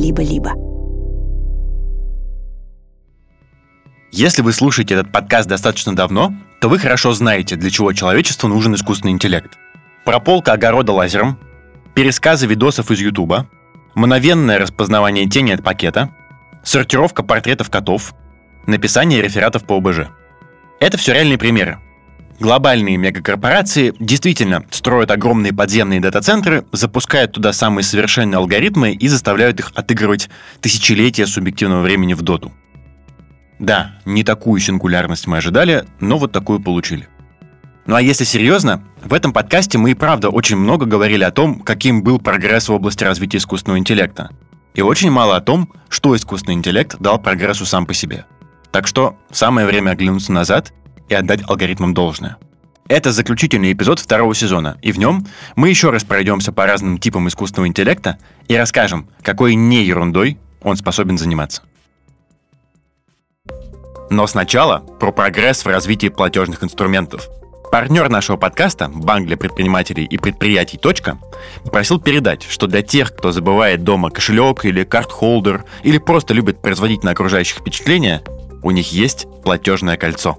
либо-либо. Если вы слушаете этот подкаст достаточно давно, то вы хорошо знаете, для чего человечеству нужен искусственный интеллект. Прополка огорода лазером, пересказы видосов из Ютуба, мгновенное распознавание тени от пакета, сортировка портретов котов, написание рефератов по ОБЖ. Это все реальные примеры. Глобальные мегакорпорации действительно строят огромные подземные дата-центры, запускают туда самые совершенные алгоритмы и заставляют их отыгрывать тысячелетия субъективного времени в доту. Да, не такую сингулярность мы ожидали, но вот такую получили. Ну а если серьезно, в этом подкасте мы и правда очень много говорили о том, каким был прогресс в области развития искусственного интеллекта. И очень мало о том, что искусственный интеллект дал прогрессу сам по себе. Так что самое время оглянуться назад и отдать алгоритмам должное. Это заключительный эпизод второго сезона, и в нем мы еще раз пройдемся по разным типам искусственного интеллекта и расскажем, какой не ерундой он способен заниматься. Но сначала про прогресс в развитии платежных инструментов. Партнер нашего подкаста, банк для предпринимателей и предприятий «Точка», попросил передать, что для тех, кто забывает дома кошелек или карт-холдер, или просто любит производить на окружающих впечатления, у них есть платежное кольцо.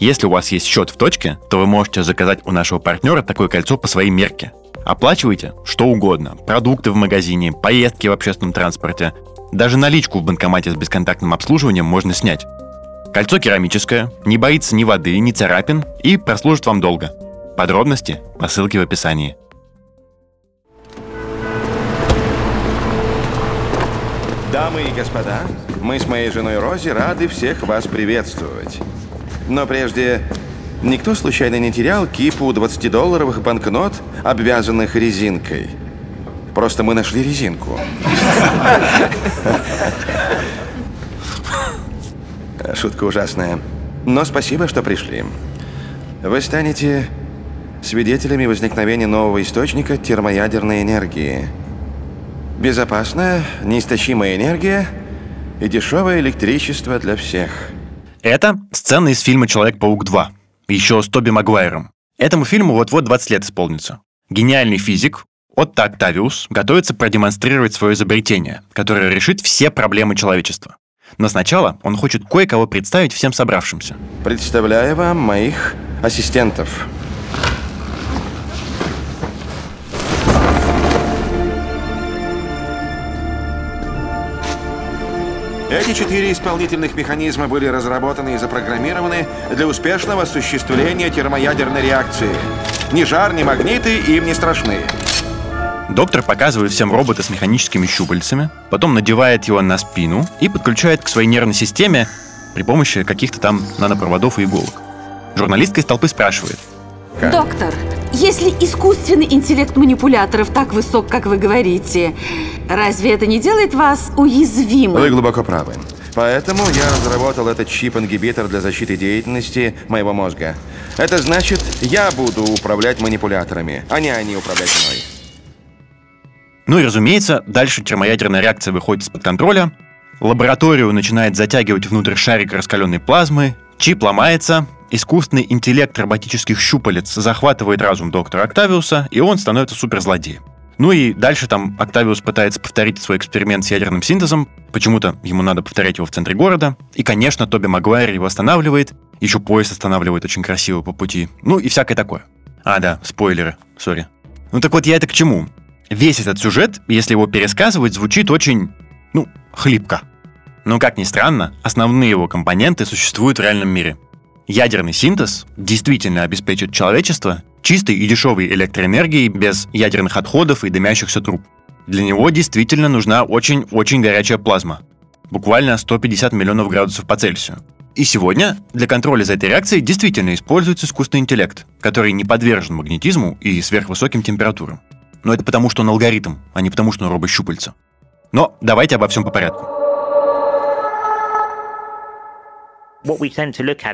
Если у вас есть счет в точке, то вы можете заказать у нашего партнера такое кольцо по своей мерке. Оплачивайте что угодно. Продукты в магазине, поездки в общественном транспорте. Даже наличку в банкомате с бесконтактным обслуживанием можно снять. Кольцо керамическое, не боится ни воды, ни царапин и прослужит вам долго. Подробности по ссылке в описании. Дамы и господа, мы с моей женой Рози рады всех вас приветствовать. Но прежде, никто случайно не терял кипу 20-долларовых банкнот, обвязанных резинкой? Просто мы нашли резинку. Шутка ужасная. Но спасибо, что пришли. Вы станете свидетелями возникновения нового источника термоядерной энергии. Безопасная, неистощимая энергия и дешевое электричество для всех. Это сцена из фильма «Человек-паук 2», еще с Тоби Магуайром. Этому фильму вот-вот 20 лет исполнится. Гениальный физик Отто Октавиус готовится продемонстрировать свое изобретение, которое решит все проблемы человечества. Но сначала он хочет кое-кого представить всем собравшимся. Представляю вам моих ассистентов. Эти четыре исполнительных механизма были разработаны и запрограммированы для успешного осуществления термоядерной реакции. Ни жар, ни магниты им не страшны. Доктор показывает всем робота с механическими щупальцами, потом надевает его на спину и подключает к своей нервной системе при помощи каких-то там нанопроводов и иголок. Журналистка из толпы спрашивает. Как? Доктор, если искусственный интеллект манипуляторов так высок, как вы говорите, разве это не делает вас уязвимым? Вы глубоко правы. Поэтому я разработал этот чип-ингибитор для защиты деятельности моего мозга. Это значит, я буду управлять манипуляторами, а не они управлять мной. Ну и, разумеется, дальше термоядерная реакция выходит из-под контроля, лабораторию начинает затягивать внутрь шарик раскаленной плазмы, чип ломается, искусственный интеллект роботических щупалец захватывает разум доктора Октавиуса, и он становится суперзлодеем. Ну и дальше там Октавиус пытается повторить свой эксперимент с ядерным синтезом. Почему-то ему надо повторять его в центре города. И, конечно, Тоби Магуайр его останавливает. Еще поезд останавливает очень красиво по пути. Ну и всякое такое. А, да, спойлеры, сори. Ну так вот я это к чему? весь этот сюжет, если его пересказывать, звучит очень, ну, хлипко. Но, как ни странно, основные его компоненты существуют в реальном мире. Ядерный синтез действительно обеспечит человечество чистой и дешевой электроэнергией без ядерных отходов и дымящихся труб. Для него действительно нужна очень-очень горячая плазма. Буквально 150 миллионов градусов по Цельсию. И сегодня для контроля за этой реакцией действительно используется искусственный интеллект, который не подвержен магнетизму и сверхвысоким температурам. Но это потому, что он алгоритм, а не потому, что он робощупальца. Но давайте обо всем по порядку.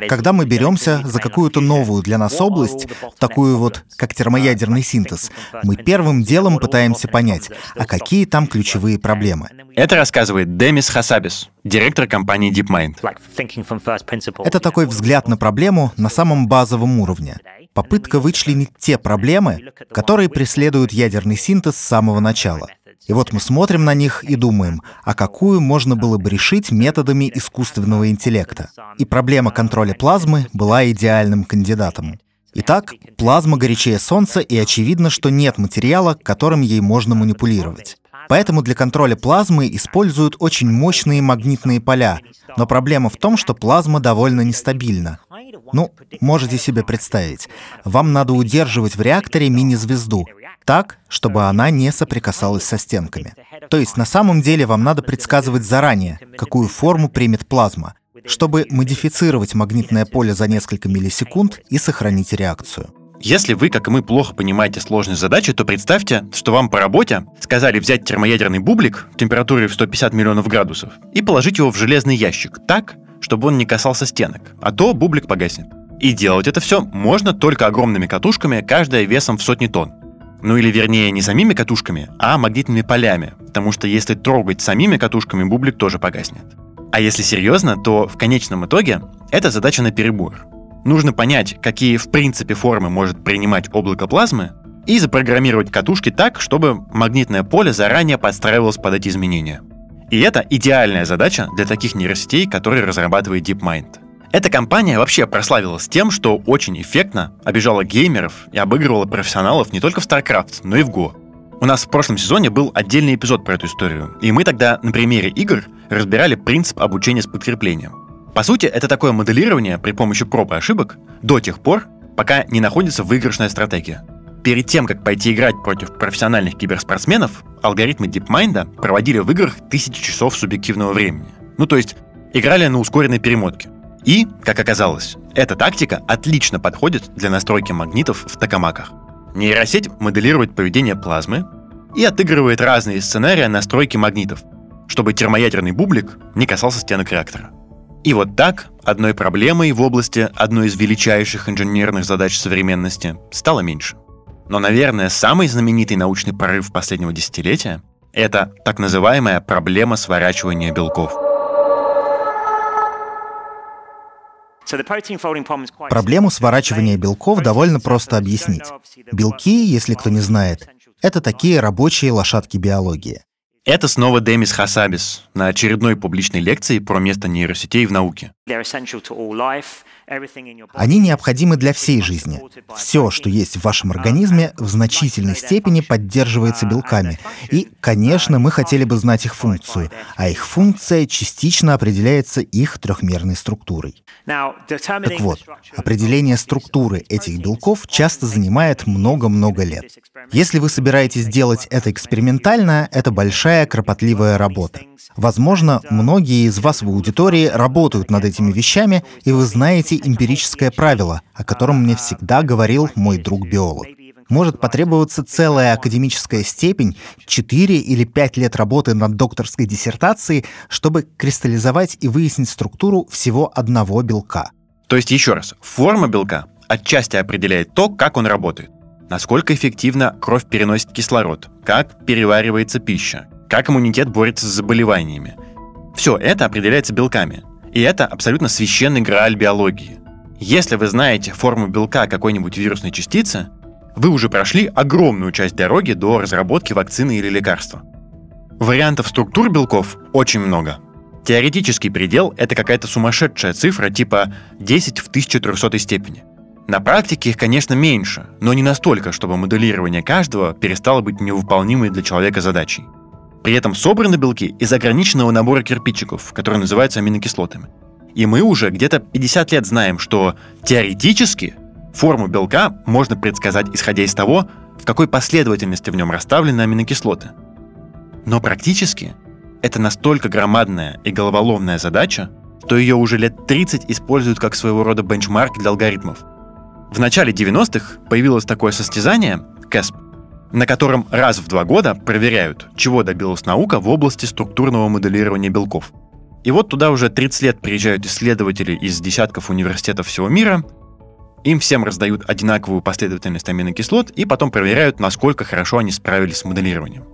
Когда мы беремся за какую-то новую для нас область, такую вот, как термоядерный синтез, мы первым делом пытаемся понять, а какие там ключевые проблемы. Это рассказывает Демис Хасабис, директор компании DeepMind. Это такой взгляд на проблему на самом базовом уровне. Попытка вычленить те проблемы, которые преследуют ядерный синтез с самого начала. И вот мы смотрим на них и думаем, а какую можно было бы решить методами искусственного интеллекта. И проблема контроля плазмы была идеальным кандидатом. Итак, плазма горячее Солнца, и очевидно, что нет материала, которым ей можно манипулировать. Поэтому для контроля плазмы используют очень мощные магнитные поля. Но проблема в том, что плазма довольно нестабильна. Ну, можете себе представить. Вам надо удерживать в реакторе мини-звезду так, чтобы она не соприкасалась со стенками. То есть на самом деле вам надо предсказывать заранее, какую форму примет плазма, чтобы модифицировать магнитное поле за несколько миллисекунд и сохранить реакцию. Если вы, как и мы, плохо понимаете сложность задачи, то представьте, что вам по работе сказали взять термоядерный бублик температурой в 150 миллионов градусов и положить его в железный ящик так, чтобы он не касался стенок, а то бублик погаснет. И делать это все можно только огромными катушками, каждая весом в сотни тонн. Ну или вернее не самими катушками, а магнитными полями, потому что если трогать самими катушками, бублик тоже погаснет. А если серьезно, то в конечном итоге это задача на перебор. Нужно понять, какие в принципе формы может принимать облако плазмы, и запрограммировать катушки так, чтобы магнитное поле заранее подстраивалось под эти изменения. И это идеальная задача для таких нейросетей, которые разрабатывает DeepMind. Эта компания вообще прославилась тем, что очень эффектно обижала геймеров и обыгрывала профессионалов не только в StarCraft, но и в Go. У нас в прошлом сезоне был отдельный эпизод про эту историю, и мы тогда на примере игр разбирали принцип обучения с подкреплением. По сути, это такое моделирование при помощи проб и ошибок до тех пор, пока не находится выигрышная стратегия. Перед тем, как пойти играть против профессиональных киберспортсменов, алгоритмы DeepMind проводили в играх тысячи часов субъективного времени. Ну то есть, играли на ускоренной перемотке. И, как оказалось, эта тактика отлично подходит для настройки магнитов в токамаках. Нейросеть моделирует поведение плазмы и отыгрывает разные сценарии настройки магнитов, чтобы термоядерный бублик не касался стенок реактора. И вот так одной проблемой в области одной из величайших инженерных задач современности стало меньше. Но, наверное, самый знаменитый научный прорыв последнего десятилетия — это так называемая проблема сворачивания белков. Проблему сворачивания белков довольно просто объяснить. Белки, если кто не знает, это такие рабочие лошадки биологии. Это снова Демис Хасабис на очередной публичной лекции про место нейросетей в науке. Они необходимы для всей жизни. Все, что есть в вашем организме, в значительной степени поддерживается белками. И, конечно, мы хотели бы знать их функцию, а их функция частично определяется их трехмерной структурой. Так вот, определение структуры этих белков часто занимает много-много лет. Если вы собираетесь делать это экспериментально, это большая кропотливая работа. Возможно, многие из вас в аудитории работают над этими вещами, и вы знаете эмпирическое правило, о котором мне всегда говорил мой друг-биолог. Может потребоваться целая академическая степень, 4 или 5 лет работы над докторской диссертацией, чтобы кристаллизовать и выяснить структуру всего одного белка. То есть, еще раз, форма белка отчасти определяет то, как он работает. Насколько эффективно кровь переносит кислород, как переваривается пища, как иммунитет борется с заболеваниями. Все это определяется белками. И это абсолютно священный грааль биологии. Если вы знаете форму белка какой-нибудь вирусной частицы, вы уже прошли огромную часть дороги до разработки вакцины или лекарства. Вариантов структур белков очень много. Теоретический предел — это какая-то сумасшедшая цифра типа 10 в 1300 степени. На практике их, конечно, меньше, но не настолько, чтобы моделирование каждого перестало быть невыполнимой для человека задачей. При этом собраны белки из ограниченного набора кирпичиков, которые называются аминокислотами. И мы уже где-то 50 лет знаем, что теоретически форму белка можно предсказать, исходя из того, в какой последовательности в нем расставлены аминокислоты. Но практически это настолько громадная и головоломная задача, что ее уже лет 30 используют как своего рода бенчмарк для алгоритмов. В начале 90-х появилось такое состязание, CASP, на котором раз в два года проверяют, чего добилась наука в области структурного моделирования белков. И вот туда уже 30 лет приезжают исследователи из десятков университетов всего мира, им всем раздают одинаковую последовательность аминокислот и потом проверяют, насколько хорошо они справились с моделированием.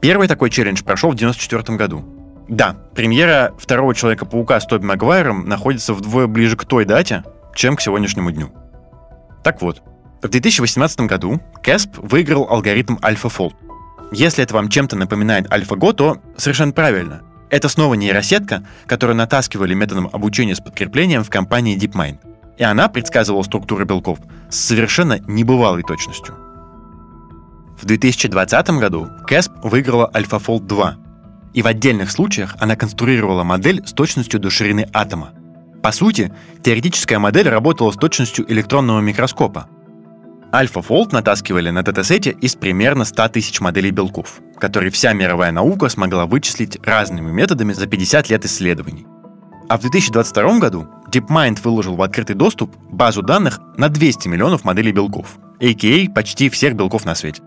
Первый такой челлендж прошел в 1994 году. Да, премьера второго Человека-паука с Тоби Магуайром находится вдвое ближе к той дате, чем к сегодняшнему дню. Так вот, в 2018 году CASP выиграл алгоритм AlphaFold. Если это вам чем-то напоминает AlphaGo, то совершенно правильно. Это снова нейросетка, которую натаскивали методом обучения с подкреплением в компании DeepMind. И она предсказывала структуру белков с совершенно небывалой точностью. В 2020 году CASP выиграла AlphaFold 2, и в отдельных случаях она конструировала модель с точностью до ширины атома. По сути, теоретическая модель работала с точностью электронного микроскопа. AlphaFold натаскивали на датасете из примерно 100 тысяч моделей белков, которые вся мировая наука смогла вычислить разными методами за 50 лет исследований. А в 2022 году DeepMind выложил в открытый доступ базу данных на 200 миллионов моделей белков, а.к.а. почти всех белков на свете.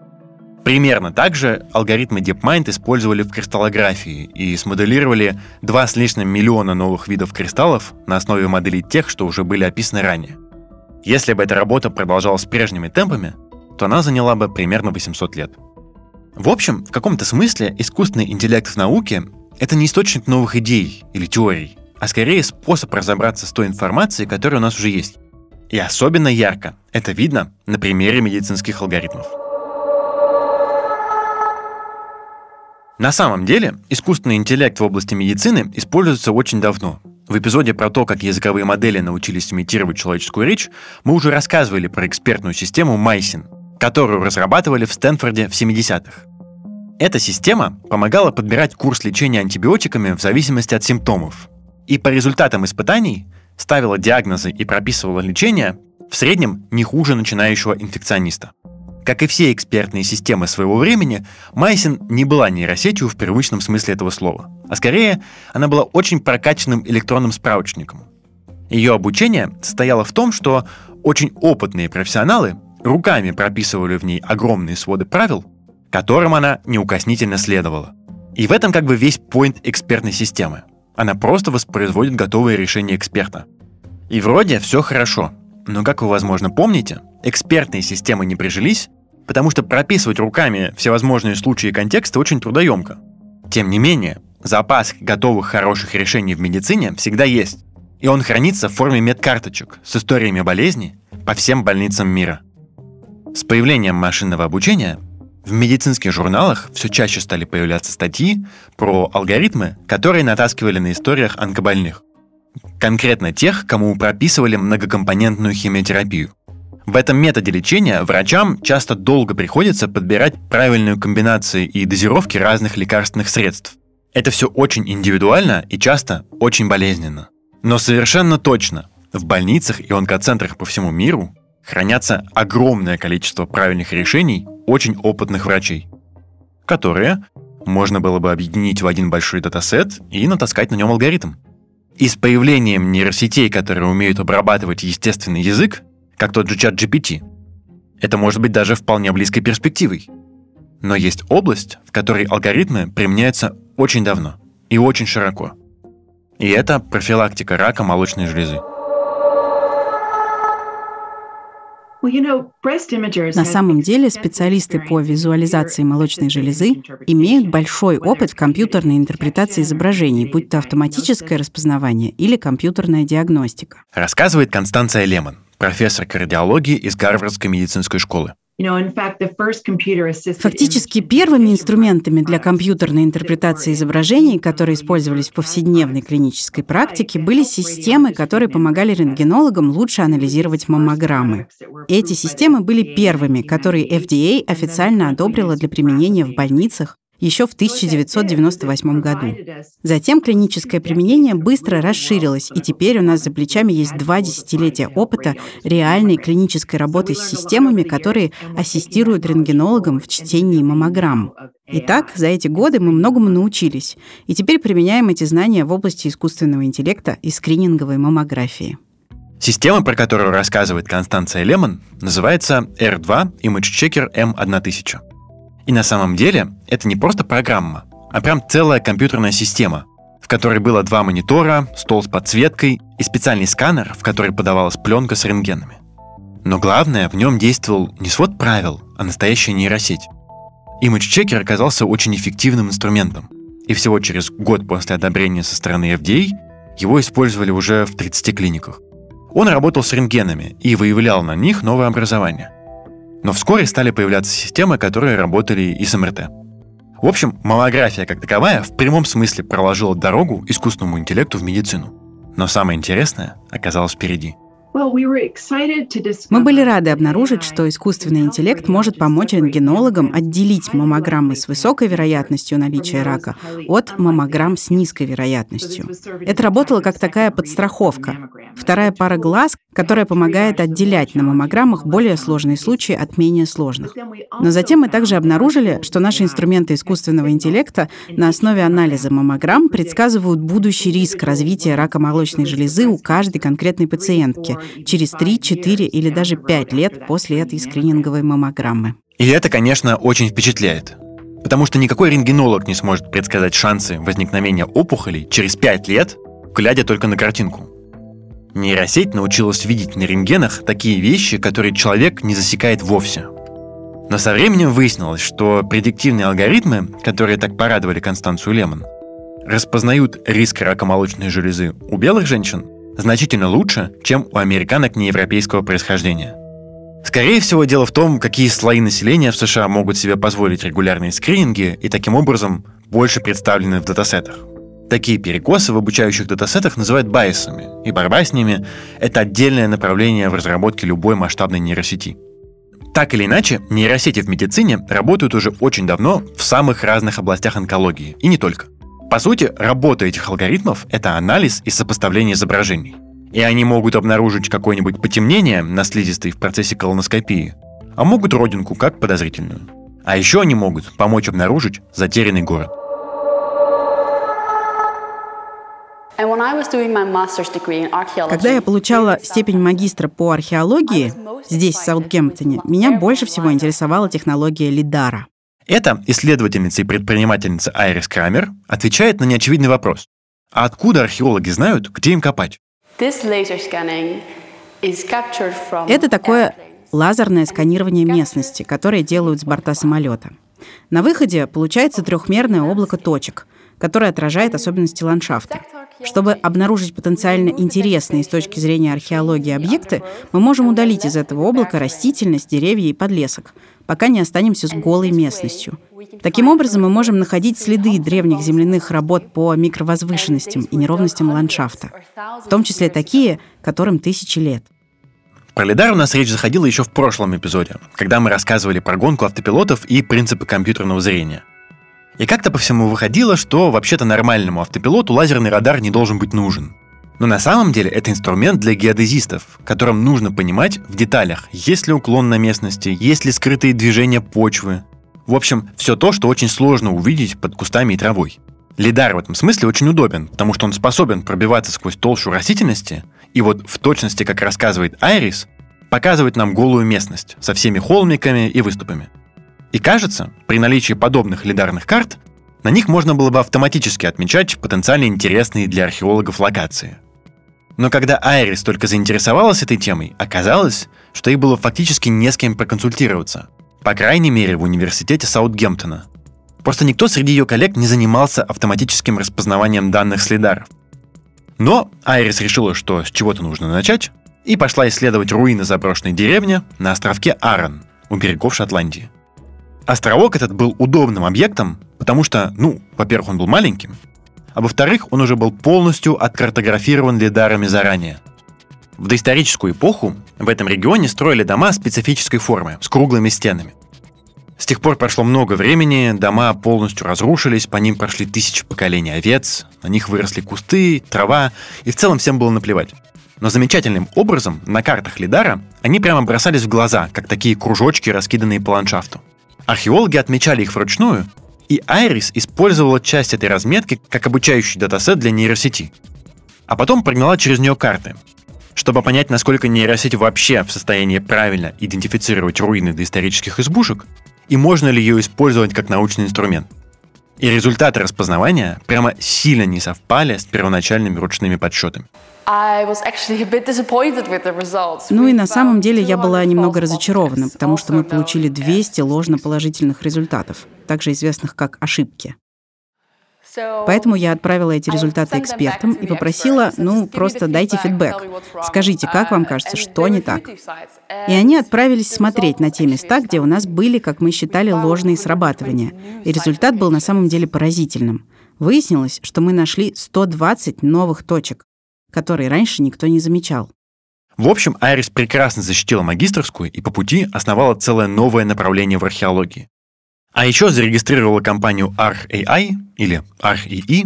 Примерно так же алгоритмы DeepMind использовали в кристаллографии и смоделировали два с лишним миллиона новых видов кристаллов на основе моделей тех, что уже были описаны ранее. Если бы эта работа продолжалась прежними темпами, то она заняла бы примерно 800 лет. В общем, в каком-то смысле искусственный интеллект в науке — это не источник новых идей или теорий, а скорее способ разобраться с той информацией, которая у нас уже есть. И особенно ярко это видно на примере медицинских алгоритмов. На самом деле, искусственный интеллект в области медицины используется очень давно. В эпизоде про то, как языковые модели научились имитировать человеческую речь, мы уже рассказывали про экспертную систему Майсин, которую разрабатывали в Стэнфорде в 70-х. Эта система помогала подбирать курс лечения антибиотиками в зависимости от симптомов. И по результатам испытаний ставила диагнозы и прописывала лечение в среднем не хуже начинающего инфекциониста. Как и все экспертные системы своего времени, Майсин не была нейросетью в привычном смысле этого слова, а скорее она была очень прокачанным электронным справочником. Ее обучение состояло в том, что очень опытные профессионалы руками прописывали в ней огромные своды правил, которым она неукоснительно следовала. И в этом как бы весь поинт экспертной системы. Она просто воспроизводит готовые решения эксперта. И вроде все хорошо, но, как вы, возможно, помните, экспертные системы не прижились, потому что прописывать руками всевозможные случаи и контексты очень трудоемко. Тем не менее, запас готовых хороших решений в медицине всегда есть, и он хранится в форме медкарточек с историями болезни по всем больницам мира. С появлением машинного обучения в медицинских журналах все чаще стали появляться статьи про алгоритмы, которые натаскивали на историях онкобольных. Конкретно тех, кому прописывали многокомпонентную химиотерапию – в этом методе лечения врачам часто долго приходится подбирать правильную комбинацию и дозировки разных лекарственных средств. Это все очень индивидуально и часто очень болезненно. Но совершенно точно, в больницах и онкоцентрах по всему миру хранятся огромное количество правильных решений очень опытных врачей, которые можно было бы объединить в один большой датасет и натаскать на нем алгоритм. И с появлением нейросетей, которые умеют обрабатывать естественный язык, как тот же чат GPT. Это может быть даже вполне близкой перспективой. Но есть область, в которой алгоритмы применяются очень давно и очень широко. И это профилактика рака молочной железы. На самом деле специалисты по визуализации молочной железы имеют большой опыт в компьютерной интерпретации изображений, будь то автоматическое распознавание или компьютерная диагностика. Рассказывает Констанция Лемон, профессор кардиологии из Гарвардской медицинской школы. Фактически первыми инструментами для компьютерной интерпретации изображений, которые использовались в повседневной клинической практике, были системы, которые помогали рентгенологам лучше анализировать маммограммы. Эти системы были первыми, которые FDA официально одобрила для применения в больницах еще в 1998 году. Затем клиническое применение быстро расширилось, и теперь у нас за плечами есть два десятилетия опыта реальной клинической работы с системами, которые ассистируют рентгенологам в чтении маммограмм. Итак, за эти годы мы многому научились, и теперь применяем эти знания в области искусственного интеллекта и скрининговой маммографии. Система, про которую рассказывает Констанция Лемон, называется R2 Image Checker M1000. И на самом деле это не просто программа, а прям целая компьютерная система, в которой было два монитора, стол с подсветкой и специальный сканер, в который подавалась пленка с рентгенами. Но главное, в нем действовал не свод правил, а настоящая нейросеть. Checker оказался очень эффективным инструментом, и всего через год после одобрения со стороны FDA его использовали уже в 30 клиниках. Он работал с рентгенами и выявлял на них новое образование. Но вскоре стали появляться системы, которые работали и с МРТ. В общем, маммография как таковая в прямом смысле проложила дорогу искусственному интеллекту в медицину. Но самое интересное оказалось впереди – мы были рады обнаружить, что искусственный интеллект может помочь рентгенологам отделить маммограммы с высокой вероятностью наличия рака от маммограмм с низкой вероятностью. Это работало как такая подстраховка. Вторая пара глаз, которая помогает отделять на маммограммах более сложные случаи от менее сложных. Но затем мы также обнаружили, что наши инструменты искусственного интеллекта на основе анализа маммограмм предсказывают будущий риск развития рака молочной железы у каждой конкретной пациентки, через 3, 4 или даже 5 лет после этой скрининговой маммограммы. И это, конечно, очень впечатляет. Потому что никакой рентгенолог не сможет предсказать шансы возникновения опухолей через 5 лет, глядя только на картинку. Нейросеть научилась видеть на рентгенах такие вещи, которые человек не засекает вовсе. Но со временем выяснилось, что предиктивные алгоритмы, которые так порадовали Констанцию Лемон, распознают риск рака молочной железы у белых женщин значительно лучше, чем у американок неевропейского происхождения. Скорее всего, дело в том, какие слои населения в США могут себе позволить регулярные скрининги и таким образом больше представлены в датасетах. Такие перекосы в обучающих датасетах называют байсами, и борьба с ними – это отдельное направление в разработке любой масштабной нейросети. Так или иначе, нейросети в медицине работают уже очень давно в самых разных областях онкологии, и не только. По сути, работа этих алгоритмов — это анализ и сопоставление изображений. И они могут обнаружить какое-нибудь потемнение на слизистой в процессе колоноскопии, а могут родинку как подозрительную. А еще они могут помочь обнаружить затерянный город. Когда я получала степень магистра по археологии здесь, в Саутгемптоне, меня больше всего интересовала технология лидара. Эта исследовательница и предпринимательница Айрис Крамер отвечает на неочевидный вопрос. А откуда археологи знают, где им копать? Это такое лазерное сканирование местности, которое делают с борта самолета. На выходе получается трехмерное облако точек, которое отражает особенности ландшафта. Чтобы обнаружить потенциально интересные с точки зрения археологии объекты, мы можем удалить из этого облака растительность, деревья и подлесок, пока не останемся с голой местностью. Таким образом, мы можем находить следы древних земляных работ по микровозвышенностям и неровностям ландшафта, в том числе такие, которым тысячи лет. Про лидар у нас речь заходила еще в прошлом эпизоде, когда мы рассказывали про гонку автопилотов и принципы компьютерного зрения – и как-то по всему выходило, что вообще-то нормальному автопилоту лазерный радар не должен быть нужен. Но на самом деле это инструмент для геодезистов, которым нужно понимать в деталях, есть ли уклон на местности, есть ли скрытые движения почвы. В общем, все то, что очень сложно увидеть под кустами и травой. Лидар в этом смысле очень удобен, потому что он способен пробиваться сквозь толщу растительности, и вот в точности, как рассказывает Айрис, показывать нам голую местность со всеми холмиками и выступами. И кажется, при наличии подобных лидарных карт, на них можно было бы автоматически отмечать потенциально интересные для археологов локации. Но когда Айрис только заинтересовалась этой темой, оказалось, что ей было фактически не с кем проконсультироваться. По крайней мере, в университете Саутгемптона. Просто никто среди ее коллег не занимался автоматическим распознаванием данных лидаров. Но Айрис решила, что с чего-то нужно начать, и пошла исследовать руины заброшенной деревни на островке Аран у берегов Шотландии. Островок этот был удобным объектом, потому что, ну, во-первых, он был маленьким, а во-вторых, он уже был полностью откартографирован лидарами заранее. В доисторическую эпоху в этом регионе строили дома специфической формы, с круглыми стенами. С тех пор прошло много времени, дома полностью разрушились, по ним прошли тысячи поколений овец, на них выросли кусты, трава, и в целом всем было наплевать. Но замечательным образом на картах Лидара они прямо бросались в глаза, как такие кружочки, раскиданные по ландшафту. Археологи отмечали их вручную, и Айрис использовала часть этой разметки как обучающий датасет для нейросети. А потом прогнала через нее карты, чтобы понять, насколько нейросеть вообще в состоянии правильно идентифицировать руины доисторических избушек, и можно ли ее использовать как научный инструмент. И результаты распознавания прямо сильно не совпали с первоначальными ручными подсчетами. Ну и на самом деле я была немного разочарована, потому что мы получили 200 ложноположительных результатов, также известных как ошибки. Поэтому я отправила эти результаты экспертам и попросила, ну, просто дайте фидбэк. Скажите, как вам кажется, что не так? И они отправились смотреть на те места, где у нас были, как мы считали, ложные срабатывания. И результат был на самом деле поразительным. Выяснилось, что мы нашли 120 новых точек, которые раньше никто не замечал. В общем, Айрис прекрасно защитила магистрскую и по пути основала целое новое направление в археологии. А еще зарегистрировала компанию ArcAI или ArcEE,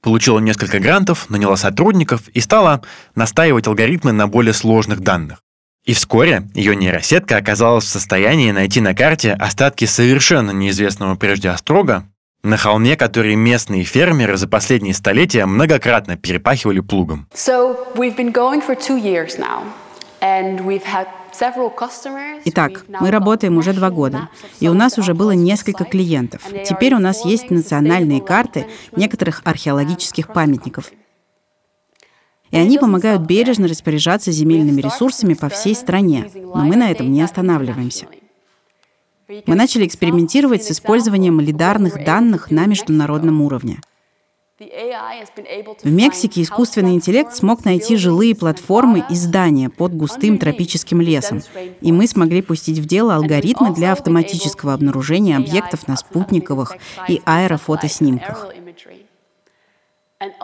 получила несколько грантов, наняла сотрудников и стала настаивать алгоритмы на более сложных данных. И вскоре ее нейросетка оказалась в состоянии найти на карте остатки совершенно неизвестного прежде острога, на холме, который местные фермеры за последние столетия многократно перепахивали плугом. So we've been going for two years now, and we've had Итак, мы работаем уже два года, и у нас уже было несколько клиентов. Теперь у нас есть национальные карты некоторых археологических памятников. И они помогают бережно распоряжаться земельными ресурсами по всей стране, но мы на этом не останавливаемся. Мы начали экспериментировать с использованием лидарных данных на международном уровне. В Мексике искусственный интеллект смог найти жилые платформы и здания под густым тропическим лесом, и мы смогли пустить в дело алгоритмы для автоматического обнаружения объектов на спутниковых и аэрофотоснимках.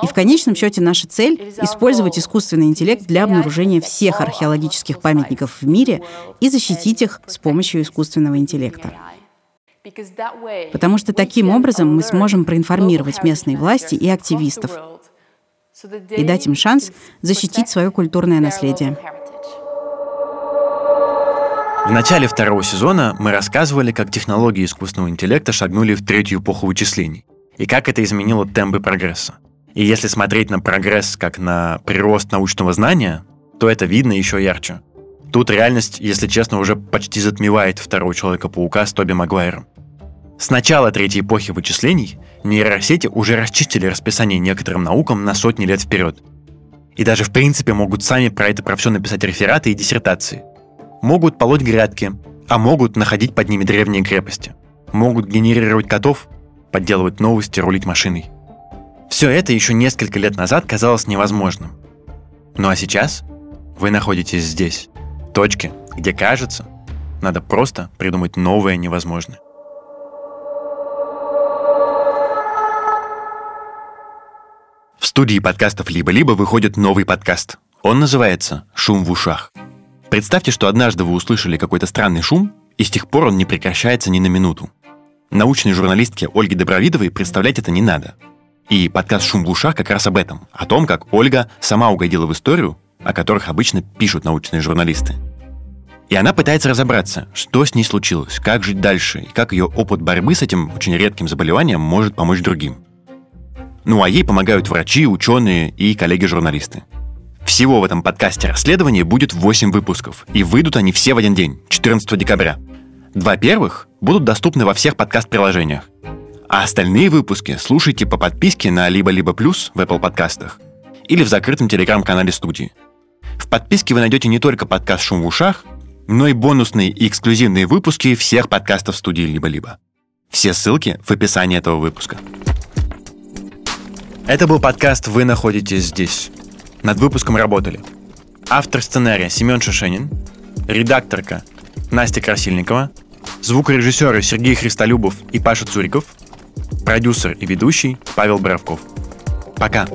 И в конечном счете наша цель — использовать искусственный интеллект для обнаружения всех археологических памятников в мире и защитить их с помощью искусственного интеллекта. Потому что таким образом мы сможем проинформировать местные власти и активистов и дать им шанс защитить свое культурное наследие. В начале второго сезона мы рассказывали, как технологии искусственного интеллекта шагнули в третью эпоху вычислений и как это изменило темпы прогресса. И если смотреть на прогресс как на прирост научного знания, то это видно еще ярче. Тут реальность, если честно, уже почти затмевает второго Человека-паука с Тоби Магуайром. С начала третьей эпохи вычислений нейросети уже расчистили расписание некоторым наукам на сотни лет вперед. И даже в принципе могут сами про это про все написать рефераты и диссертации. Могут полоть грядки, а могут находить под ними древние крепости. Могут генерировать котов, подделывать новости, рулить машиной. Все это еще несколько лет назад казалось невозможным. Ну а сейчас вы находитесь здесь, точке, где кажется, надо просто придумать новое невозможное. В студии подкастов «Либо-либо» выходит новый подкаст. Он называется «Шум в ушах». Представьте, что однажды вы услышали какой-то странный шум, и с тех пор он не прекращается ни на минуту. Научной журналистке Ольге Добровидовой представлять это не надо. И подкаст «Шум в ушах» как раз об этом. О том, как Ольга сама угодила в историю, о которых обычно пишут научные журналисты. И она пытается разобраться, что с ней случилось, как жить дальше, и как ее опыт борьбы с этим очень редким заболеванием может помочь другим. Ну а ей помогают врачи, ученые и коллеги-журналисты. Всего в этом подкасте расследования будет 8 выпусков, и выйдут они все в один день, 14 декабря. Два первых будут доступны во всех подкаст-приложениях. А остальные выпуски слушайте по подписке на либо-либо плюс в Apple подкастах или в закрытом телеграм-канале студии. В подписке вы найдете не только подкаст «Шум в ушах», но и бонусные и эксклюзивные выпуски всех подкастов студии «Либо-либо». Все ссылки в описании этого выпуска. Это был подкаст «Вы находитесь здесь». Над выпуском работали автор сценария Семен Шишенин, редакторка Настя Красильникова, звукорежиссеры Сергей Христолюбов и Паша Цуриков, продюсер и ведущий Павел Боровков. Пока!